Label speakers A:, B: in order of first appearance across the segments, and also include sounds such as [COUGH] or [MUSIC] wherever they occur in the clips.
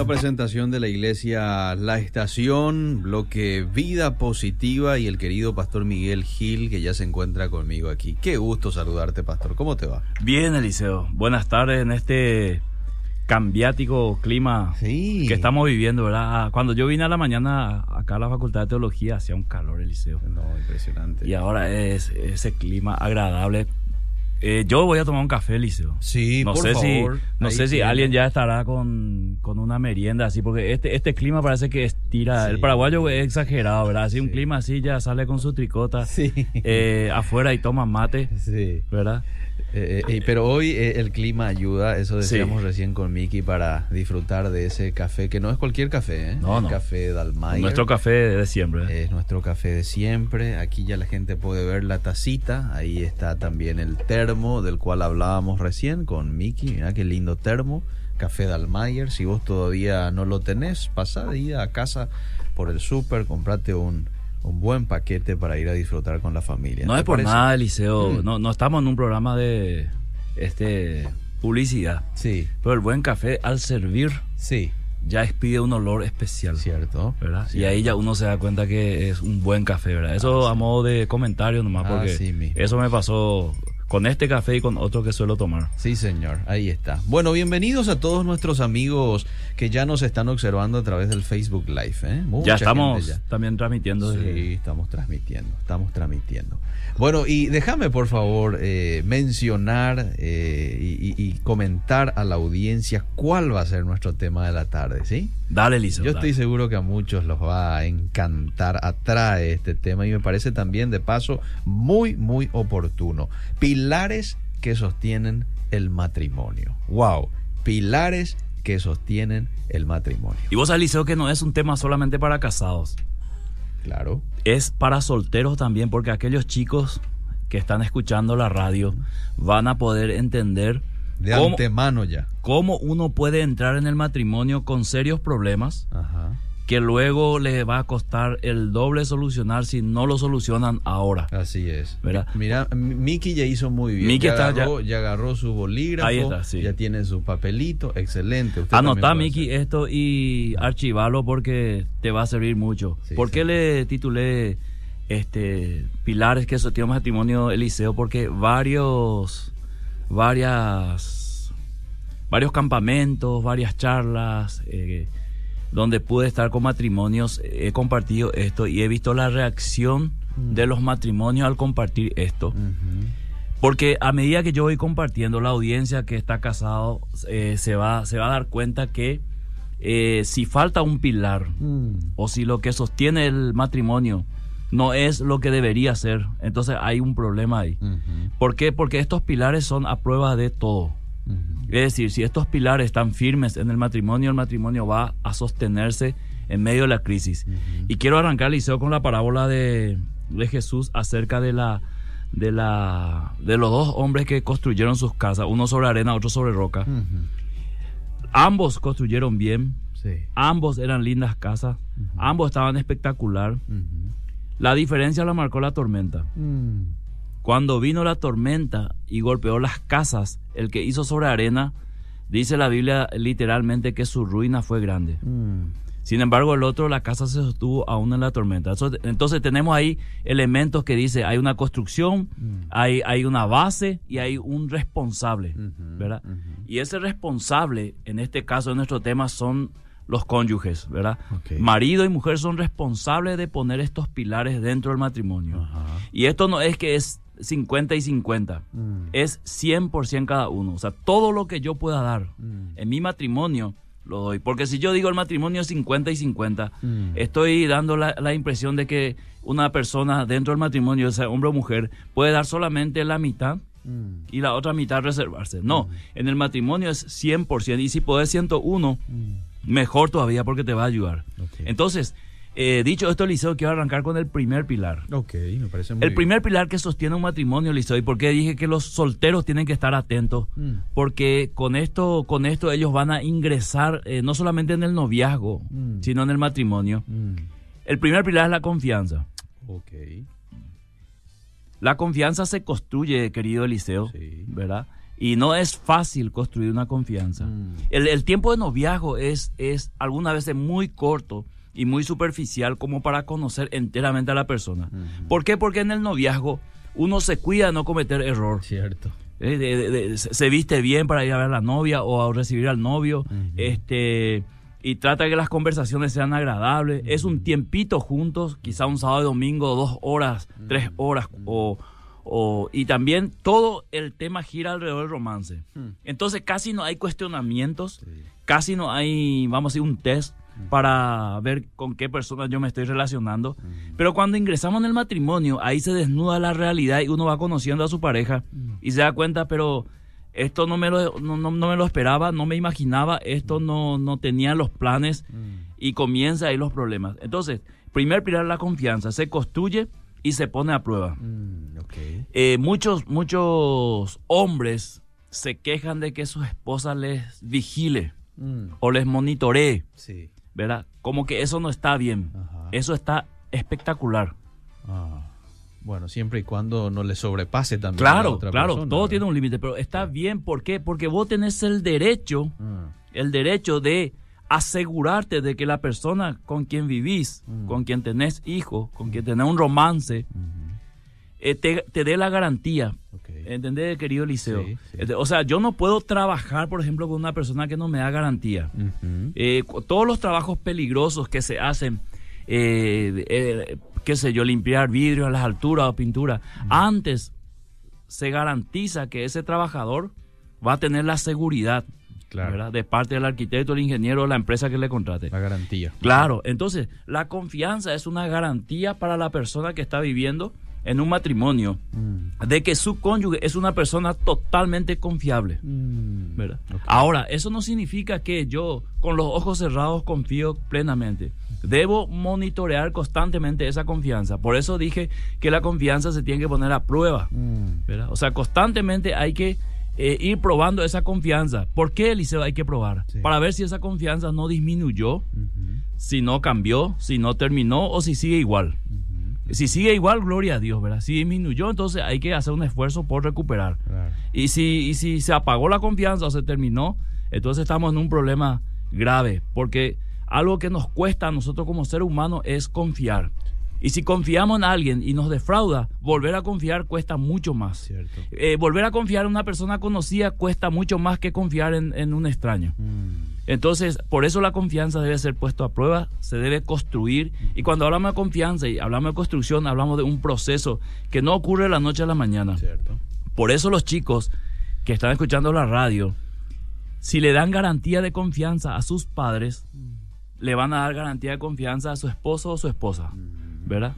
A: Una presentación de la iglesia La Estación, bloque Vida Positiva y el querido pastor Miguel Gil que ya se encuentra conmigo aquí. Qué gusto saludarte, pastor. ¿Cómo te va?
B: Bien, Eliseo. Buenas tardes en este cambiático clima
A: Sí.
B: que estamos viviendo, ¿verdad? Cuando yo vine a la mañana acá a la Facultad de Teología hacía un calor, Eliseo.
A: No, impresionante.
B: Y ahora es ese clima agradable. Eh, yo voy a tomar un café, Eliseo.
A: Sí,
B: no
A: por
B: sé
A: favor.
B: si no
A: Ahí
B: sé si
A: tiene.
B: alguien ya estará con, con una merienda así porque este este clima parece que estira
A: Sí.
B: el paraguayo es exagerado verdad así un clima así ya sale con su tricota
A: Sí.
B: eh, afuera y toma mate
A: Sí.
B: verdad
A: Eh, eh, pero hoy eh, el clima ayuda, eso decíamos
B: Sí.
A: recién con Miki, para disfrutar de ese café, que no es cualquier café, ¿eh?
B: No,
A: el
B: no.
A: café Dalmayer.
B: nuestro café de siempre.
A: Es nuestro café de siempre. Aquí ya la gente puede ver la tacita. Ahí está también el termo del cual hablábamos recién con Miki. Mira qué lindo termo. Café Dalmayer. Si vos todavía no lo tenés, ida a casa por el súper, comprate un, un buen paquete para ir a disfrutar con la familia.
B: No
A: ¿Te
B: es por
A: parece?
B: nada, Eliseo.
A: Mm.
B: No, no estamos en un programa de este publicidad.
A: Sí,
B: Pero el buen café al servir
A: sí,
B: ya expide un olor especial.
A: cierto.
B: ¿verdad? Y ahí ya uno se da cuenta que es un buen café, ¿verdad? Eso a modo de comentario nomás,
A: Ah,
B: porque
A: sí
B: eso me pasó con este café y con otro que suelo tomar.
A: Sí, señor, ahí está. Bueno, bienvenidos a todos nuestros amigos que ya nos están observando a través del Facebook Live. ¿eh? Mucha
B: ya estamos
A: ya.
B: también transmitiendo. desde-
A: Sí, estamos transmitiendo, estamos transmitiendo. Bueno, y déjame por favor eh, mencionar eh, y, comentar a la audiencia cuál va a ser nuestro tema de la tarde, ¿sí?
B: Dale, Eliseo.
A: Yo
B: dale.
A: estoy seguro que a muchos los va a encantar, atrae este tema y me parece también de paso muy, muy oportuno. Pilares que sostienen el matrimonio. ¡Wow! Pilares que sostienen el matrimonio.
B: Y vos Eliseo, que no es un tema solamente para casados.
A: Claro.
B: Es para solteros también, porque aquellos chicos que están escuchando la radio van a poder entender
A: De
B: cómo,
A: antemano ya.
B: cómo uno puede entrar en el matrimonio con serios problemas
A: Ajá.
B: Que luego le va a costar el doble solucionar si no lo solucionan ahora.
A: Así es.
B: ¿Verdad?
A: Mira, Miki ya hizo muy bien.
B: Miki
A: ya,
B: está
A: agarró, ya agarró su bolígrafo.
B: Ahí está, sí.
A: Ya tiene su papelito. Excelente. Usted
B: Anotá,
A: puede
B: Miki, esto y archivalo porque te va a servir mucho.
A: Sí,
B: ¿Por qué le titulé este Pilares que sostiene matrimonio Eliseo? Porque varios, varias, varios campamentos, varias charlas, eh, donde pude estar con matrimonios, he compartido esto y he visto la reacción
A: Mm.
B: de los matrimonios al compartir esto. Porque a medida que yo voy compartiendo, la audiencia que está casado eh, se, va, se va a dar cuenta que eh, si falta un pilar
A: Mm.
B: o si lo que sostiene el matrimonio no es lo que debería ser, entonces hay un problema ahí. ¿Por qué? Porque estos pilares son a prueba de todo. Es decir, si estos pilares están firmes en el matrimonio, el matrimonio va a sostenerse en medio de la crisis. Y quiero arrancar, Liceo, con la parábola de, de Jesús acerca de la de la de los dos hombres que construyeron sus casas, uno sobre arena, otro sobre roca. Ambos construyeron bien,
A: Sí.
B: ambos eran lindas casas, ambos estaban espectacular. La diferencia la marcó la tormenta. Cuando vino la tormenta y golpeó las casas, el que hizo sobre arena, dice la Biblia literalmente que su ruina fue grande.
A: Mm.
B: Sin embargo, el otro, la casa se sostuvo aún en la tormenta. Entonces tenemos ahí elementos que dice, hay una construcción,
A: Mm.
B: hay, hay una base y hay un responsable, ¿verdad? Y ese responsable, en este caso, en nuestro tema, son los cónyuges, ¿verdad? Marido y mujer son responsables de poner estos pilares dentro del matrimonio. Y esto no es que es 50 y 50,
A: Mm.
B: es 100% cada uno. O sea, todo lo que yo pueda dar
A: Mm.
B: en mi matrimonio, lo doy. Porque si yo digo el matrimonio es 50 y 50,
A: Mm.
B: estoy dando la, la impresión de que una persona dentro del matrimonio, sea hombre o mujer, puede dar solamente la mitad
A: Mm.
B: y la otra mitad reservarse. No, en el matrimonio es 100%. Y si podés 101,
A: Mm.
B: mejor todavía porque te va a ayudar. Entonces, eh, dicho esto, Liceo, quiero arrancar con el primer pilar.
A: Ok, me parece muy
B: El
A: bien.
B: primer pilar que sostiene un matrimonio, Liceo, y por qué dije que los solteros tienen que estar atentos,
A: Mm.
B: porque con esto, con esto ellos van a ingresar eh, no solamente en el noviazgo,
A: Mm.
B: sino en el matrimonio.
A: Mm.
B: El primer pilar es la confianza.
A: Ok.
B: La confianza se construye, querido Eliseo,
A: Sí.
B: ¿verdad? Y no es fácil construir una confianza. El, el tiempo de noviazgo es, es algunas veces muy corto y muy superficial como para conocer enteramente a la persona. ¿Por qué? Porque en el noviazgo uno se cuida de no cometer error.
A: Cierto.
B: Eh, de- de- de- se viste bien para ir a ver a la novia o a recibir al novio. Este Y trata de que las conversaciones sean agradables. Es un tiempito juntos, quizá un sábado y domingo, dos horas, tres horas. O, o- y también todo el tema gira alrededor del romance.
A: Mm.
B: Entonces casi no hay cuestionamientos,
A: Sí.
B: casi no hay, vamos a decir, un test para ver con qué persona yo me estoy relacionando. Pero cuando ingresamos en el matrimonio, ahí se desnuda la realidad y uno va conociendo a su pareja y se da cuenta, pero esto no me lo, no, no- no me lo esperaba, no me imaginaba, esto no, no tenía los planes y comienza ahí los problemas. Entonces, primer pilar la confianza, se construye y se pone a prueba.
A: Mm.
B: Eh, muchos, muchos hombres se quejan de que su esposa les vigile
A: Mm,
B: o les monitoree,
A: sí.
B: ¿Verdad? Como que eso no está bien.
A: Ajá.
B: Eso está espectacular.
A: Ah, bueno, siempre y cuando no le sobrepase también. a la
B: Claro,
A: otra
B: claro,
A: persona,
B: todo
A: ¿verdad?
B: tiene un límite, pero está bien, ¿por qué? Porque vos tenés el derecho,
A: Ah,
B: el derecho de asegurarte de que la persona con quien vivís,
A: Mm.
B: con quien tenés hijos, con quien tenés un romance, eh, te, te dé la garantía.
A: Ok.
B: ¿Entendés, querido Liceo?
A: Sí, sí.
B: O sea, yo no puedo trabajar, por ejemplo, con una persona que no me da garantía. Eh, todos los trabajos peligrosos que se hacen, eh, eh, qué sé yo, limpiar vidrios a las alturas o pintura, antes se garantiza que ese trabajador va a tener la seguridad
A: Claro.
B: ¿verdad? de parte del arquitecto, el ingeniero o la empresa que le contrate.
A: La garantía.
B: Claro, entonces la confianza es una garantía para la persona que está viviendo en un matrimonio
A: Mm,
B: de que su cónyuge es una persona totalmente confiable.
A: mm,
B: ¿verdad? Ahora, eso no significa que yo con los ojos cerrados confío plenamente. Debo monitorear constantemente esa confianza. Por eso dije que la confianza se tiene que poner a prueba.
A: Mm,
B: ¿verdad? O sea, constantemente hay que eh, ir probando esa confianza. ¿Por qué, Eliseo, hay que probar?
A: Sí.
B: Para ver si esa confianza no disminuyó, si no cambió, si no terminó o si sigue igual. Si sigue igual, gloria a Dios, ¿verdad? Si disminuyó, entonces hay que hacer un esfuerzo por recuperar.
A: claro.
B: Y si, y si se apagó la confianza o se terminó, entonces estamos en un problema grave, porque algo que nos cuesta a nosotros como ser humano es confiar. Y si confiamos en alguien y nos defrauda, volver a confiar cuesta mucho más. Eh, volver a confiar en una persona conocida cuesta mucho más que confiar en, en un extraño.
A: Mm,
B: Entonces, por eso la confianza debe ser puesta a prueba, se debe construir. Y cuando hablamos de confianza y hablamos de construcción, hablamos de un proceso que no ocurre de la noche a la mañana.
A: cierto.
B: Por eso los chicos que están escuchando la radio, si le dan garantía de confianza a sus padres, le van a dar garantía de confianza a su esposo o su esposa, ¿verdad?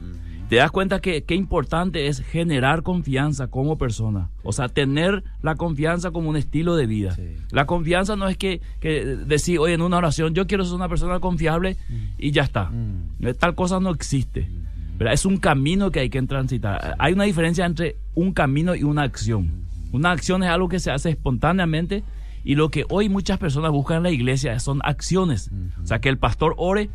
B: Te das cuenta que qué importante es generar confianza como persona, o sea, tener la confianza como un estilo de vida.
A: Sí.
B: La confianza no es que, que decir, oye, en una oración, yo quiero ser una persona confiable y ya está.
A: Mm,
B: Eh, Tal cosa no existe. ¿verdad? Es un camino que hay que transitar. Hay una diferencia entre un camino y una acción. Una acción es algo que se hace espontáneamente y lo que hoy muchas personas buscan en la iglesia son acciones. O sea, que el pastor ore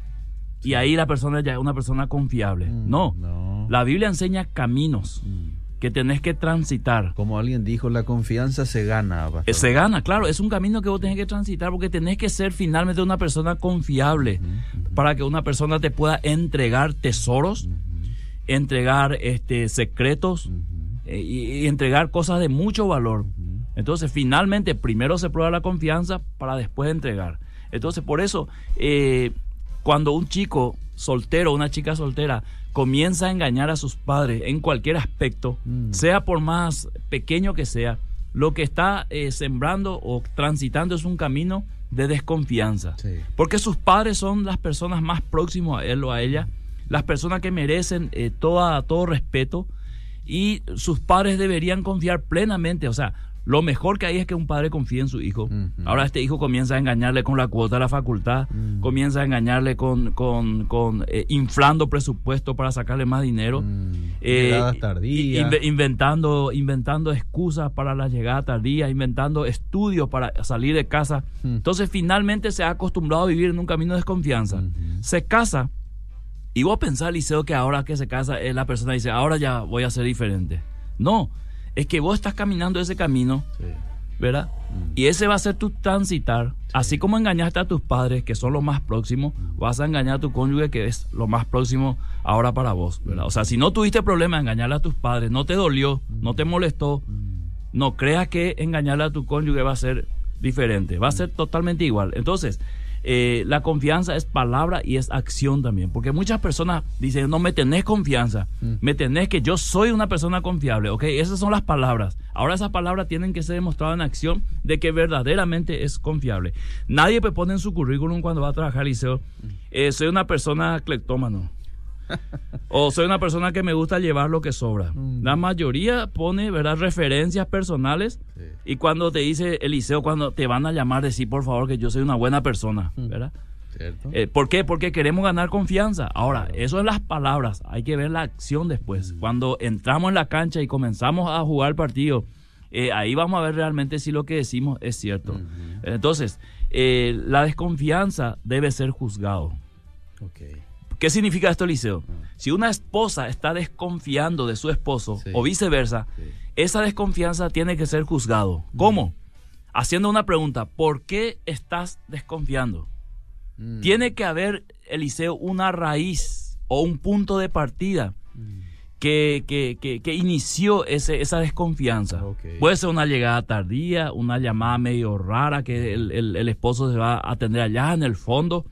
B: y ahí la persona ya es una persona confiable.
A: Mm,
B: No.
A: no.
B: La Biblia enseña caminos
A: mm.
B: que tenés que transitar.
A: Como alguien dijo, la confianza se gana. pastor.
B: Se gana, claro, es un camino que vos tenés que transitar porque tenés que ser finalmente una persona confiable para que una persona te pueda entregar tesoros, entregar este, secretos eh, y, y entregar cosas de mucho valor. Entonces, finalmente, primero se prueba la confianza para después entregar. Entonces, por eso, eh, cuando un chico soltero, una chica soltera, comienza a engañar a sus padres en cualquier aspecto,
A: Mm.
B: sea por más pequeño que sea, lo que está eh, sembrando o transitando es un camino de desconfianza.
A: Sí.
B: Porque sus padres son las personas más próximas a él o a ella, las personas que merecen eh, toda, todo respeto y sus padres deberían confiar plenamente. O sea, lo mejor que hay es que un padre confíe en su hijo. Ahora este hijo comienza a engañarle con la cuota de la facultad, comienza a engañarle con, con, con, eh, inflando presupuesto para sacarle más dinero.
A: Mm,
B: Eh,
A: llegadas tardías.
B: inve- inventando, inventando excusas para la llegada tardía, inventando estudios para salir de casa. Entonces finalmente se ha acostumbrado a vivir en un camino de desconfianza. Se casa y vos pensás, Liceo, que ahora que se casa eh, la persona dice, ahora ya voy a ser diferente. No, es que vos estás caminando ese camino
A: Sí.
B: ¿verdad? Y ese va a ser tu transitar. Así como engañaste a tus padres, que son los más próximos, vas a engañar a tu cónyuge, que es lo más próximo ahora para vos, ¿verdad? O sea, si no tuviste problema en engañarle a tus padres, no te dolió, no te molestó, no creas que engañarle a tu cónyuge va a ser diferente, va a ser totalmente igual. Entonces, eh, la confianza es palabra y es acción también. Porque muchas personas dicen, no me tenés confianza, mm. me tenés que yo soy una persona confiable. Ok, esas son las palabras. Ahora esas palabras tienen que ser demostradas en acción de que verdaderamente es confiable. Nadie pone en su currículum cuando va a trabajar liceo, eh, soy una persona cleptómano. O soy una persona que me gusta llevar lo que sobra. Mm. La mayoría pone, ¿verdad? Referencias personales y cuando te dice Eliseo, cuando te van a llamar, decir por favor que yo soy una buena persona, mm. ¿verdad? Eh, ¿Por qué? Porque queremos ganar confianza. Ahora, eso es las palabras, hay que ver la acción después. Mm. Cuando entramos en la cancha y comenzamos a jugar el partido, eh, ahí vamos a ver realmente si lo que decimos es cierto. Entonces, eh, la desconfianza debe ser juzgado. Okay. ¿Qué significa esto, Eliseo? Ah. Si una esposa está desconfiando de su esposo o viceversa, esa desconfianza tiene que ser juzgado. Mm. ¿Cómo? Haciendo una pregunta, ¿por qué estás desconfiando? Mm. Tiene que haber, Eliseo, una raíz o un punto de partida mm. que, que, inició ese, esa desconfianza. Puede ser una llegada tardía, una llamada medio rara que el, el esposo se va a atender allá en el fondo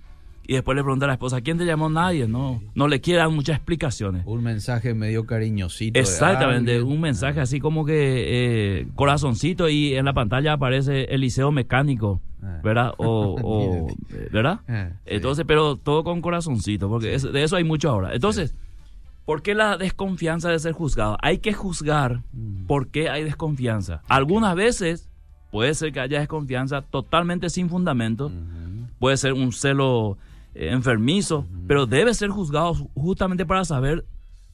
B: y después le pregunta a la esposa, ¿quién te llamó? Nadie, no, no le quiere dar muchas explicaciones.
A: Un mensaje medio cariñosito.
B: Exactamente, un mensaje así como que eh, corazoncito y en la pantalla aparece el liceo mecánico, ah. ¿verdad? O, [LAUGHS] ¿verdad? Ah, Entonces, pero todo con corazoncito, porque de eso hay mucho ahora. Entonces, ¿por qué la desconfianza de ser juzgado? Hay que juzgar mm. por qué hay desconfianza. Algunas veces puede ser que haya desconfianza totalmente sin fundamento, puede ser un celo eh, enfermizo, pero debe ser juzgado justamente para saber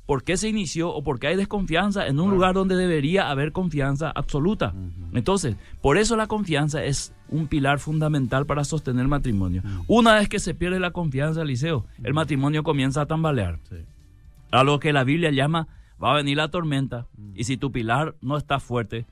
B: por qué se inició o por qué hay desconfianza en un lugar donde debería haber confianza absoluta. Entonces, por eso la confianza es un pilar fundamental para sostener el matrimonio. Una vez que se pierde la confianza, Eliseo, el matrimonio comienza a tambalear. A lo que la Biblia llama, va a venir la tormenta, y si tu pilar no está fuerte,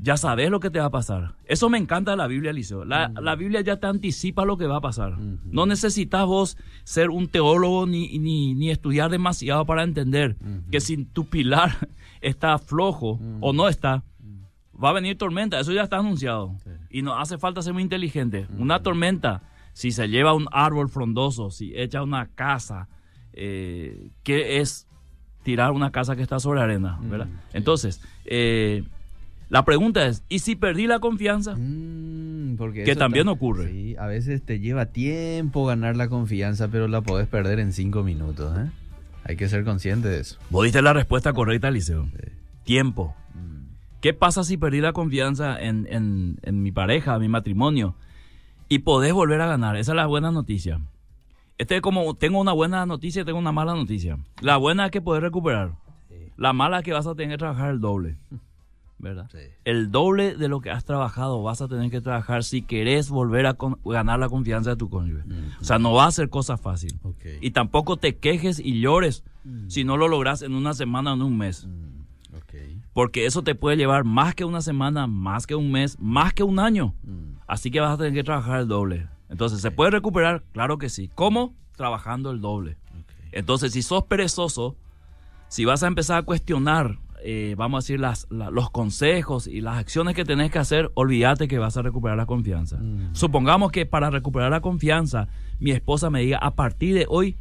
B: ya sabes lo que te va a pasar. Eso me encanta de la Biblia, Eliseo. La, la, Biblia ya te anticipa lo que va a pasar. No necesitas vos ser un teólogo ni, ni, estudiar demasiado para entender que si tu pilar [LAUGHS] está flojo o no está, va a venir tormenta. Eso ya está anunciado. Y no hace falta ser muy inteligente. Una tormenta, si se lleva un árbol frondoso, si echa una casa, eh, ¿qué es tirar una casa que está sobre arena? ¿verdad? Entonces, eh, la pregunta es, ¿y si perdí la confianza? Mm, porque que también ocurre.
A: Sí, a veces te lleva tiempo ganar la confianza, pero la podés perder en cinco minutos. ¿eh? Hay que ser consciente de eso.
B: Vos diste la respuesta correcta, Liceo. Tiempo. Mm. ¿Qué pasa si perdí la confianza en, en, mi pareja, en mi matrimonio? Y podés volver a ganar. Esa es la buena noticia. Este como tengo una buena noticia, tengo una mala noticia. La buena es que podés recuperar. La mala es que vas a tener que trabajar el doble. [LAUGHS] ¿verdad? El doble de lo que has trabajado vas a tener que trabajar si querés volver a ganar la confianza de tu cónyuge. O sea, no va a ser cosa fácil. Y tampoco te quejes y llores mm. si no lo logras en una semana o en un mes. Mm, Porque eso te puede llevar más que una semana, más que un mes, más que un año. Mm. Así que vas a tener que trabajar el doble. Entonces, ¿se puede recuperar? Claro que sí. ¿Cómo? Trabajando el doble. Entonces, si sos perezoso, si vas a empezar a cuestionar eh, vamos a decir, las, los consejos y las acciones que tenés que hacer, olvídate que vas a recuperar la confianza. Mm. Supongamos que para recuperar la confianza, mi esposa me diga, a partir de hoy,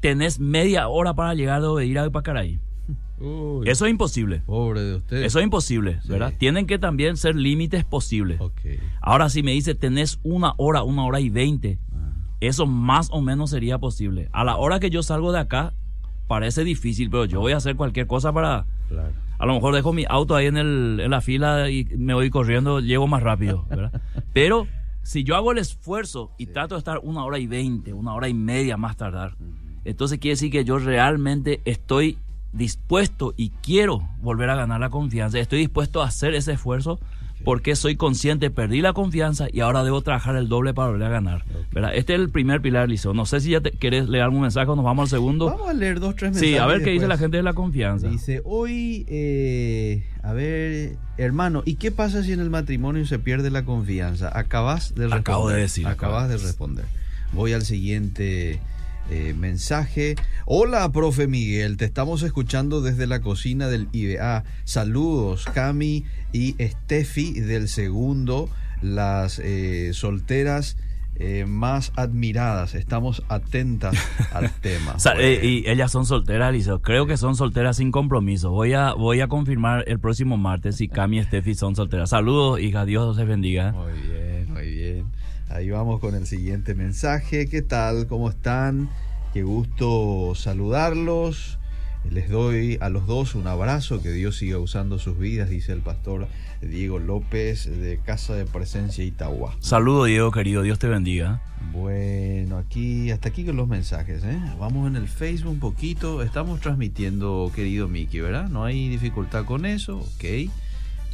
B: tenés media hora para llegar de obedir a Pacaraí. [LAUGHS] Eso es imposible.
A: Pobre de usted.
B: Eso es imposible, ¿verdad? Tienen que también ser límites posibles. Ahora, si me dice, tenés una hora, una hora y veinte, ah. eso más o menos sería posible. A la hora que yo salgo de acá, parece difícil, pero yo voy a hacer cualquier cosa para a lo mejor dejo mi auto ahí en, el, en la fila y me voy corriendo, llego más rápido, [LAUGHS] Pero si yo hago el esfuerzo y trato de estar una hora y veinte, una hora y media más tardar, entonces quiere decir que yo realmente estoy dispuesto y quiero volver a ganar la confianza, estoy dispuesto a hacer ese esfuerzo porque soy consciente, perdí la confianza y ahora debo trabajar el doble para volver a ganar. ¿verdad? Este es el primer pilar, Liceo. No sé si ya te, querés leer algún mensaje o nos vamos al segundo.
A: Vamos a leer dos, tres mensajes.
B: Sí, a ver qué dice la gente de la confianza.
A: Dice, hoy, eh, a ver, hermano, ¿y qué pasa si en el matrimonio se pierde la confianza? Acabas de responder.
B: Acabo de decir.
A: Acabas de responder. Voy al siguiente eh, mensaje. Hola, profe Miguel, te estamos escuchando desde la cocina del IBA. Saludos, Cami y Steffi del segundo, las eh, solteras. eh, más admiradas, estamos atentas [LAUGHS] al tema.
B: O sea, eh, y ellas son solteras. Creo que son solteras sin compromiso. Voy a, voy a confirmar el próximo martes si Cami y Steffi son solteras. Saludos, hija. Dios los bendiga.
A: Muy bien, muy bien. Ahí vamos con el siguiente mensaje. ¿Qué tal? ¿Cómo están? Qué gusto saludarlos. Les doy a los dos un abrazo, que Dios siga usando sus vidas, dice el pastor Diego López de Casa de Presencia Itagua.
B: Saludos, Diego, querido. Dios te bendiga.
A: Bueno, aquí, hasta aquí con los mensajes, ¿eh? Vamos en el Facebook un poquito. Estamos transmitiendo, querido Miki, ¿verdad? No hay dificultad con eso, ok.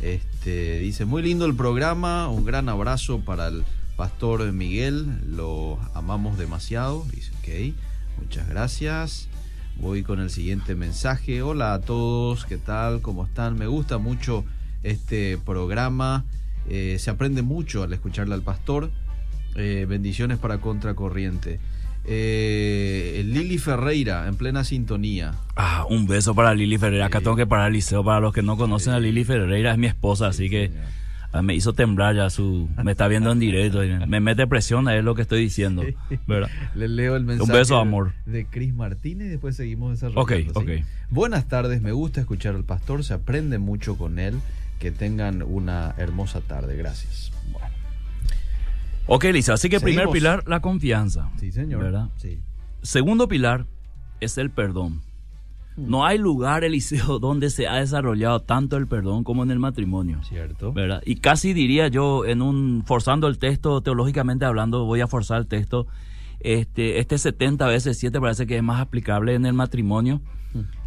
A: Este, dice, muy lindo el programa, un gran abrazo para el pastor Miguel, lo amamos demasiado, dice, ok, muchas gracias. Voy con el siguiente mensaje. Hola a todos, ¿qué tal? ¿Cómo están? Me gusta mucho este programa. Eh, se aprende mucho al escucharle al pastor. Eh, bendiciones para Contracorriente. Eh, Lili Ferreira, en plena sintonía.
B: Ah, un beso para Lili Ferreira. Acá tengo que parar, Liceo. Para los que no conocen a. Lili Ferreira, es mi esposa, así que
A: señor.
B: Ah, me hizo temblar ya su... Me está viendo en directo. y me mete presión a él lo que estoy diciendo. ¿verdad?
A: Le leo el mensaje.
B: beso, amor.
A: De Cris Martínez y después seguimos desarrollando.
B: Ok,
A: ¿sí?
B: ok.
A: Buenas tardes, me gusta escuchar al pastor, se aprende mucho con él. Que tengan una hermosa tarde, gracias. Bueno,
B: Ok, Lisa. Así que primer pilar, la confianza.
A: sí, señor.
B: ¿Verdad?
A: Sí.
B: Segundo pilar es el perdón.
A: Hmm.
B: No hay lugar, Eliseo, [LAUGHS] donde se ha desarrollado tanto el perdón como en el matrimonio.
A: Cierto.
B: ¿verdad? Y casi diría yo, en un forzando el texto, teológicamente hablando, voy a forzar el texto. Este, este 70 veces 7 parece que es más aplicable en el matrimonio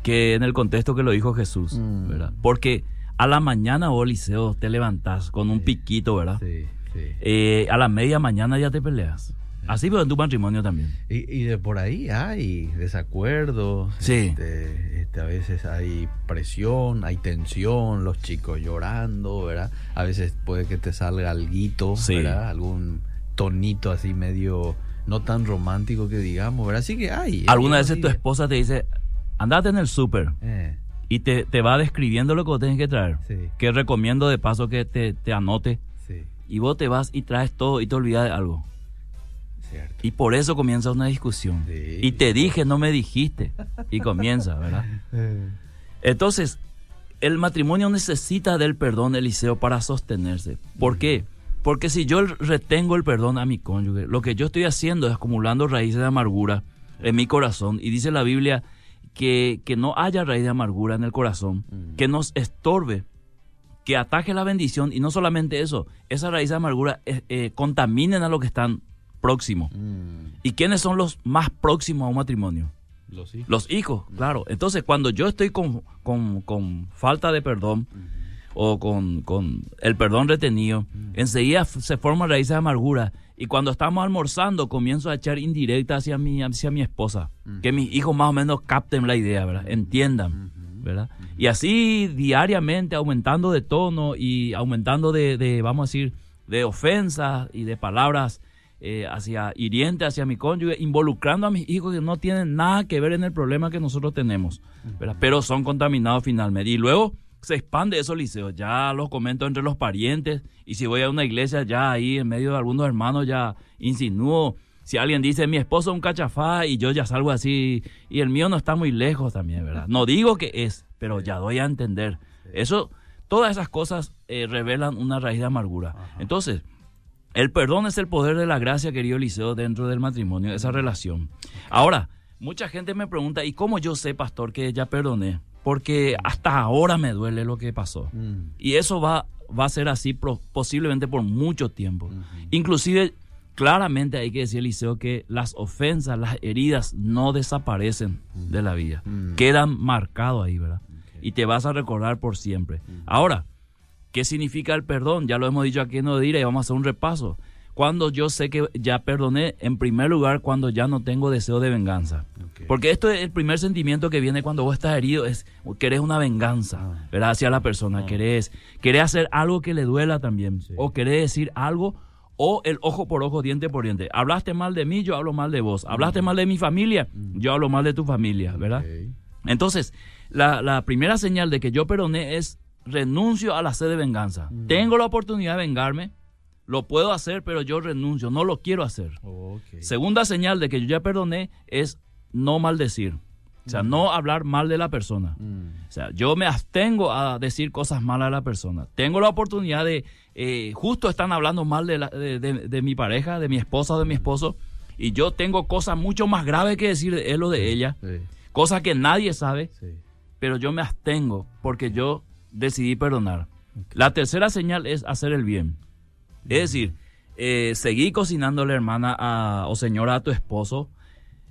B: que en el contexto que lo dijo Jesús,
A: Mm.
B: ¿verdad? Porque a la mañana vos, Eliseo, te levantás con un piquito, ¿verdad?
A: Sí, sí.
B: Eh, a la media mañana ya te peleas. Así, pero en tu matrimonio también.
A: Y, y de por ahí hay desacuerdos.
B: Sí.
A: Este, este, a veces hay presión, hay tensión, los chicos llorando, ¿verdad? A veces puede que te salga alguito,
B: Sí.
A: ¿verdad? Algún tonito así medio no tan romántico que digamos, ¿verdad? Así que hay.
B: Alguna
A: hay-
B: vez tu esposa te dice, andate en el súper
A: Eh,
B: y te, te va describiendo lo que vos tenés que traer.
A: sí,
B: Que recomiendo de paso que te, te anote.
A: sí,
B: Y vos te vas y traes todo y te olvidas de algo.
A: Cierto.
B: Y por eso comienza una discusión.
A: Sí.
B: Y te dije, no me dijiste. Y comienza, ¿verdad? [LAUGHS]
A: Eh,
B: Entonces, el matrimonio necesita del perdón, Eliseo, para sostenerse. ¿Por qué? Porque si yo retengo el perdón a mi cónyuge, lo que yo estoy haciendo es acumulando raíces de amargura en mi corazón. Y dice la Biblia que, que no haya raíz de amargura en el corazón,
A: Mm.
B: que nos estorbe, que ataje la bendición. Y no solamente eso, esa raíz de amargura eh, eh, contaminen a los que están próximos.
A: mm,
B: ¿Y quiénes son los más próximos a un matrimonio?
A: los hijos.
B: Los hijos, claro. Entonces, cuando yo estoy con, con- con falta de perdón o con, con el perdón retenido, enseguida f- se forman raíces de amargura. Y cuando estamos almorzando, comienzo a echar indirecta hacia mi, hacia mi esposa. Que mis hijos más o menos capten la idea, ¿verdad? Entiendan, ¿verdad? Y así diariamente, aumentando de tono y aumentando de, de, vamos a decir, de ofensas y de palabras eh, hacia hirientes hacia mi cónyuge, involucrando a mis hijos que no tienen nada que ver en el problema que nosotros tenemos, ¿verdad? pero son contaminados finalmente. Y luego se expande eso, Liceo. Ya los comento entre los parientes. Y si voy a una iglesia, ya ahí en medio de algunos hermanos, ya insinúo. Si alguien dice mi esposo es un cachafá y yo ya salgo así, y el mío no está muy lejos también, ¿verdad? No digo que es, pero ya doy a entender. Eso, todas esas cosas eh, revelan una raíz de amargura. Entonces, el perdón es el poder de la gracia, querido Eliseo, dentro del matrimonio, esa relación. Ahora, mucha gente me pregunta, ¿y cómo yo sé, pastor, que ya perdoné? Porque hasta ahora me duele lo que pasó.
A: Mm,
B: Y eso va, va a ser así pro- posiblemente por mucho tiempo. Inclusive, claramente hay que decir, Eliseo, que las ofensas, las heridas no desaparecen de la vida.
A: Mm.
B: Quedan marcados ahí, ¿verdad? Y te vas a recordar por siempre. Ahora, ¿Qué significa el perdón? Ya lo hemos dicho aquí en Odira y vamos a hacer un repaso. Cuando yo sé que ya perdoné, en primer lugar, cuando ya no tengo deseo de venganza. Porque esto es el primer sentimiento que viene cuando vos estás herido, es querés una venganza,
A: Ah.
B: ¿verdad? Hacia la persona,
A: Ah.
B: querés, querés hacer algo que le duela también,
A: Sí.
B: o querés decir algo, o el ojo por ojo, diente por diente. Hablaste mal de mí, yo hablo mal de vos. Hablaste mal de mi familia, yo hablo mal de tu familia, ¿verdad? Entonces, la, la primera señal de que yo perdoné es renuncio a la sed de venganza. Tengo la oportunidad de vengarme, lo puedo hacer, pero yo renuncio, no lo quiero hacer. Segunda señal de que yo ya perdoné es no maldecir. O sea, no hablar mal de la persona.
A: Mm.
B: O sea, yo me abstengo a decir cosas malas a la persona. Tengo la oportunidad de, eh, justo están hablando mal de, la- de- de- de mi pareja, de mi esposa o de mi esposo, y yo tengo cosas mucho más graves que decir de él o de ella,
A: Sí,
B: cosas que nadie sabe,
A: sí.
B: pero yo me abstengo porque yo decidí perdonar. La tercera señal es hacer el bien. Es decir, eh, seguí cocinándole, hermana a- o señora, a tu esposo.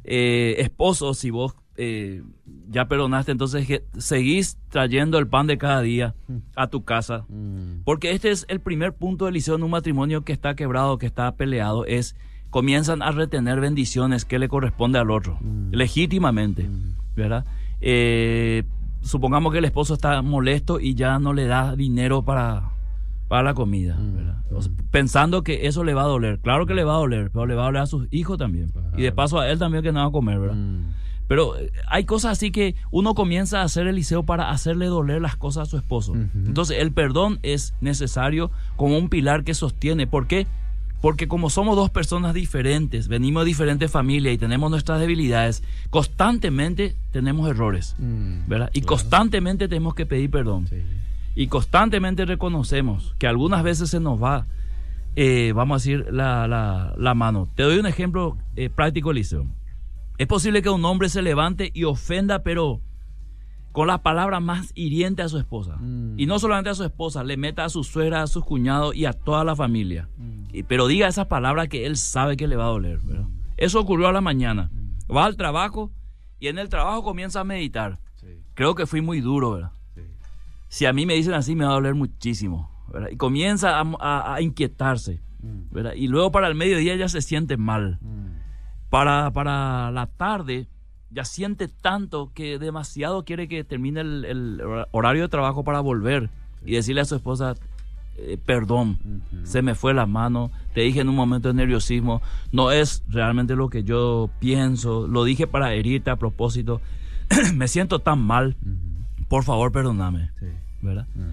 B: Eh, esposo, si vos eh, ya perdonaste, entonces que seguís trayendo el pan de cada día a tu casa.
A: Mm.
B: Porque este es el primer punto del liceo en un matrimonio que está quebrado, que está peleado, es comienzan a retener bendiciones que le corresponde al otro,
A: Mm.
B: legítimamente,
A: Mm.
B: ¿verdad? Eh, supongamos que el esposo está molesto y ya no le da dinero para, para la comida,
A: Mm.
B: ¿verdad? O sea, pensando que eso le va a doler. Claro que le va a doler, pero le va a doler a sus hijos también. Y de paso a él también que no va a comer, ¿verdad?
A: Mm.
B: Pero eh, hay cosas así que uno comienza a hacer el liceo para hacerle doler las cosas a su esposo. Entonces el perdón es necesario como un pilar que sostiene. ¿Por qué? Porque como somos dos personas diferentes, venimos de diferentes familias y tenemos nuestras debilidades, constantemente tenemos errores,
A: Mm.
B: ¿verdad? Y
A: Claro.
B: constantemente tenemos que pedir perdón.
A: Sí.
B: Y constantemente reconocemos que algunas veces se nos va, eh, vamos a decir, la, la- la mano. Te doy un ejemplo eh, práctico, Eliseo. Es posible que un hombre se levante y ofenda, pero con la palabra más hiriente a su esposa.
A: Mm.
B: Y no solamente a su esposa, le meta a su suegra, a sus cuñados y a toda la familia.
A: Mm.
B: Pero diga esas palabras que él sabe que le va a doler. ¿verdad? Eso ocurrió a la mañana. Va al trabajo y en el trabajo comienza a meditar.
A: Sí.
B: Creo que fui muy duro, ¿verdad?
A: Sí.
B: Si a mí me dicen así, me va a doler muchísimo. ¿verdad? Y comienza a, a- a inquietarse.
A: Mm.
B: ¿verdad? Y luego para el mediodía ya se siente mal.
A: Mm.
B: Para, para la tarde ya siente tanto que demasiado quiere que termine el, el horario de trabajo para volver y decirle a su esposa, eh, perdón, se me fue la mano, te dije en un momento de nerviosismo, no es realmente lo que yo pienso, lo dije para herirte a propósito, [CLEARS THROAT] me siento tan mal, por favor perdóname,
A: Sí.
B: ¿verdad?
A: Mm.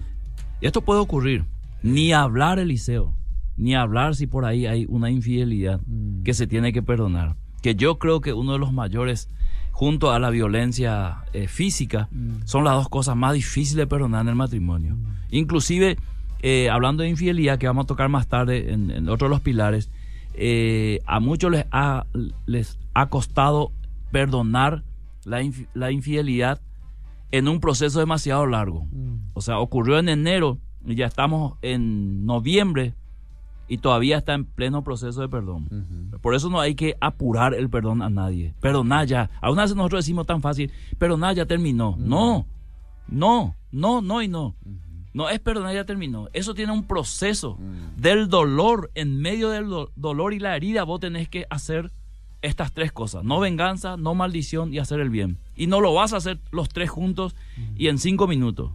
B: Esto puede ocurrir, ni hablar Eliseo, ni hablar si por ahí hay una infidelidad
A: Mm.
B: que se tiene que perdonar. Que yo creo que uno de los mayores, junto a la violencia eh, física,
A: Mm.
B: son las dos cosas más difíciles de perdonar en el matrimonio. Inclusive, eh, hablando de infidelidad, que vamos a tocar más tarde en, en otro de los pilares, eh, a muchos les ha, les ha costado perdonar la, la infidelidad en un proceso demasiado largo.
A: Mm.
B: O sea, ocurrió en enero y ya estamos en noviembre y todavía está en pleno proceso de perdón. Por eso no hay que apurar el perdón a nadie. Perdonar ya. Algunas veces nosotros decimos tan fácil, perdonar ya terminó. No, no, no, no y no. No es perdonar ya terminó. Eso tiene un proceso del dolor. En medio del do- dolor y la herida vos tenés que hacer estas tres cosas. No venganza, no maldición y hacer el bien. Y no lo vas a hacer los tres juntos y en cinco minutos.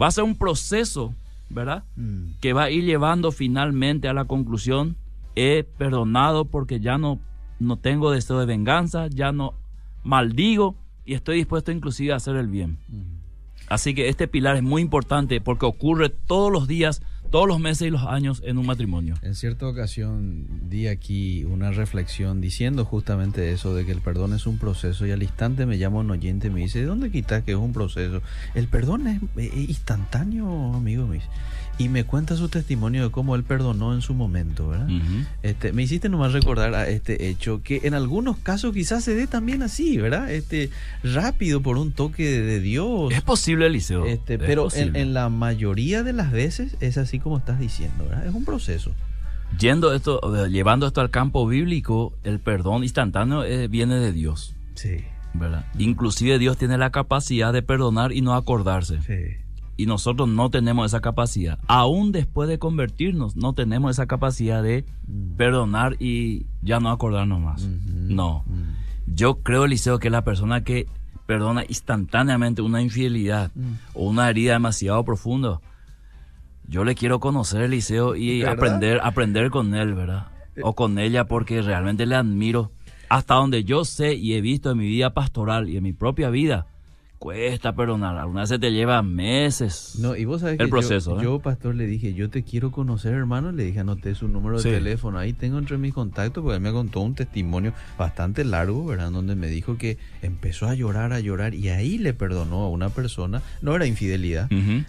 B: Va a ser un proceso, ¿verdad?
A: Mm.
B: que va a ir llevando finalmente a la conclusión, he perdonado porque ya no, no tengo deseo de venganza, ya no maldigo y estoy dispuesto inclusive a hacer el bien.
A: Mm.
B: Así que este pilar es muy importante porque ocurre todos los días, todos los meses y los años en un matrimonio.
A: En cierta ocasión di aquí una reflexión diciendo justamente eso de que el perdón es un proceso y al instante me llama un oyente y me dice, ¿de dónde quitas que es un proceso? El perdón es, es instantáneo, amigo. Me. Y me cuenta su testimonio de cómo él perdonó en su momento, ¿verdad? Este, me hiciste nomás recordar a este hecho que en algunos casos quizás se dé también así, ¿verdad? Este, rápido por un toque de, Dios.
B: Es posible, Eliseo.
A: Este,
B: es
A: pero en, la mayoría de las veces es así como estás diciendo, ¿verdad? Es un proceso.
B: Yendo esto, llevando esto al campo bíblico, el perdón instantáneo eh, viene de Dios,
A: Sí,
B: ¿verdad? Inclusive Dios tiene la capacidad de perdonar y no acordarse.
A: sí.
B: Y nosotros no tenemos esa capacidad. Aún después de convertirnos, no tenemos esa capacidad de
A: Mm.
B: perdonar y ya no acordarnos más.
A: Ujú.
B: No.
A: Mm.
B: Yo creo, Eliseo, que la persona que perdona instantáneamente una infidelidad
A: Mm.
B: o una herida demasiado profunda, yo le quiero conocer, Eliseo, y
A: ¿Verdad?
B: aprender, aprender con él, ¿verdad? O con ella, porque realmente le admiro. Hasta donde yo sé y he visto en mi vida pastoral y en mi propia vida, cuesta perdonar. Algunas veces te lleva meses.
A: No, y vos sabés
B: El
A: que
B: proceso,
A: yo,
B: ¿eh?
A: yo, pastor, le dije, yo te quiero conocer, hermano. Le dije, anoté su número de teléfono. Ahí tengo entre mis contactos, porque él me contó un testimonio bastante largo, ¿verdad? Donde me dijo que empezó a llorar, a llorar, y ahí le perdonó a una persona. No era infidelidad,